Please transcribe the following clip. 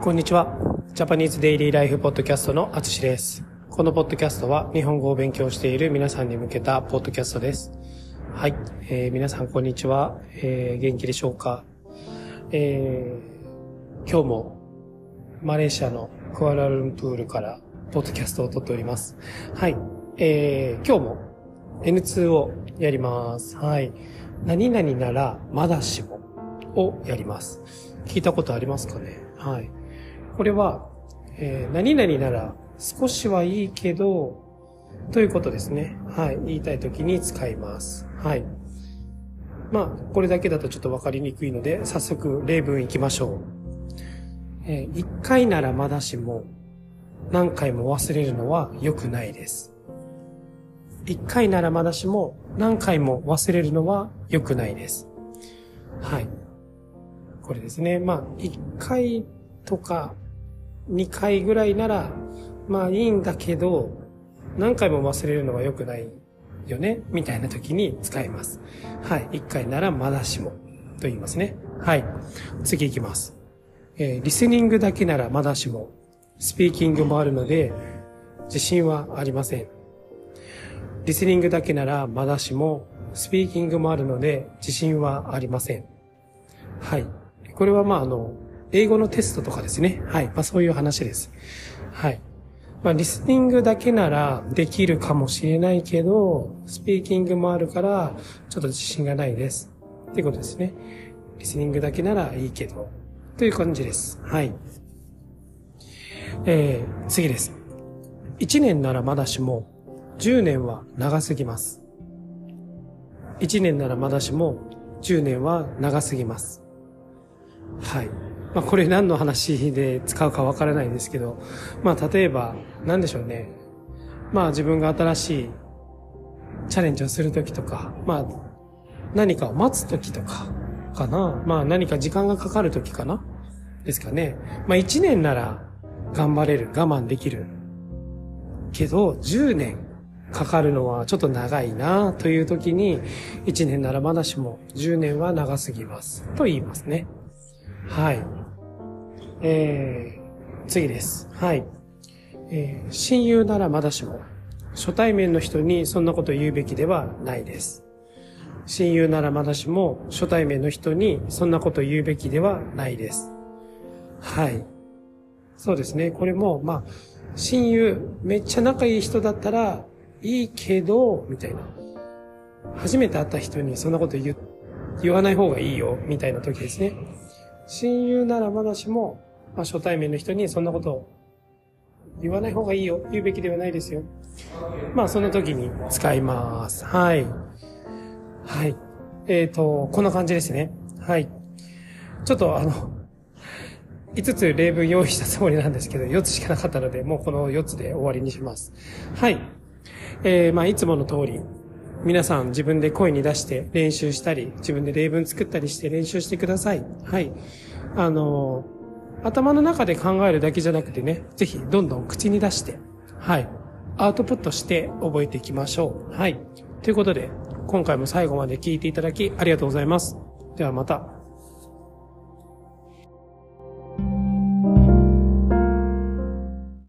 こんにちは。ジャパニーズデイリーライフポッドキャストのあつしです。このポッドキャストは日本語を勉強している皆さんに向けたポッドキャストです。はい。えー皆さんこんにちは。えー元気でしょうか、えー今日もマレーシアのクアラルンプールからポッドキャストを撮っております。はい。えー今日も N2 をやります。はい。何々ならまだしもをやります。聞いたことありますかね？はい。これは、えー何々なら少しはいいけど、ということですね。はい。言いたいときに使います。はい。まあ、これだけだとちょっとわかりにくいので、早速例文いきましょう。えー一回ならまだしも、何回も忘れるのは良くないです。一回ならまだしも、何回も忘れるのは良くないです。はい。これですね。まあ、一回とか二回ぐらいなら、まあいいんだけど、何回も忘れるのは良くないよねみたいな時に使います。はい。一回ならまだしもと言いますね。はい。次行きます。えーリスニングだけならまだしも、スピーキングもあるので、自信はありません。リスニングだけならまだしも、スピーキングもあるので、自信はありません。はい。これはまああの、英語のテストとかですね。はい。まあそういう話です。はい。まあリスニングだけならできるかもしれないけど、スピーキングもあるから、ちょっと自信がないです。っていうことですね。リスニングだけならいいけど、という感じです。はい。えー、次です。1年ならまだしも、10年は長すぎます。1年ならまだしも、10年は長すぎます。はい。まあこれ何の話で使うかわからないですけど、まあ例えば、何でしょうね。まあ自分が新しいチャレンジをするときとか、まあ何かを待つときとか、かな。まあ何か時間がかかるときかな。ですかね。まあ1年なら頑張れる、我慢できる。けど、10年かかるのはちょっと長いなという時に、1年ならまだしも10年は長すぎます。と言いますね。はい。えー、次です。はい。えー親友ならまだしも、初対面の人にそんなこと言うべきではないです。親友ならまだしも、初対面の人にそんなこと言うべきではないです。はい。そうですね。これも、まあ、親友、めっちゃ仲いい人だったら、いいけど、みたいな。初めて会った人にそんなこと言、言わない方がいいよ、みたいな時ですね。親友ならまだしも、まあ、初対面の人にそんなことを言わない方がいいよ、言うべきではないですよ。まあ、その時に使います。はい。はい。えっ、と、こんな感じですね。はい。ちょっとあの、5つ例文用意したつもりなんですけど、4つしかなかったので、もうこの4つで終わりにします。はい。えー、まあ、いつもの通り、皆さん自分で声に出して練習したり、自分で例文作ったりして練習してください。はい。あのー頭の中で考えるだけじゃなくてね、ぜひどんどん口に出して、はい。アウトプットして覚えていきましょう。はい。ということで、今回も最後まで聞いていただきありがとうございます。ではまた。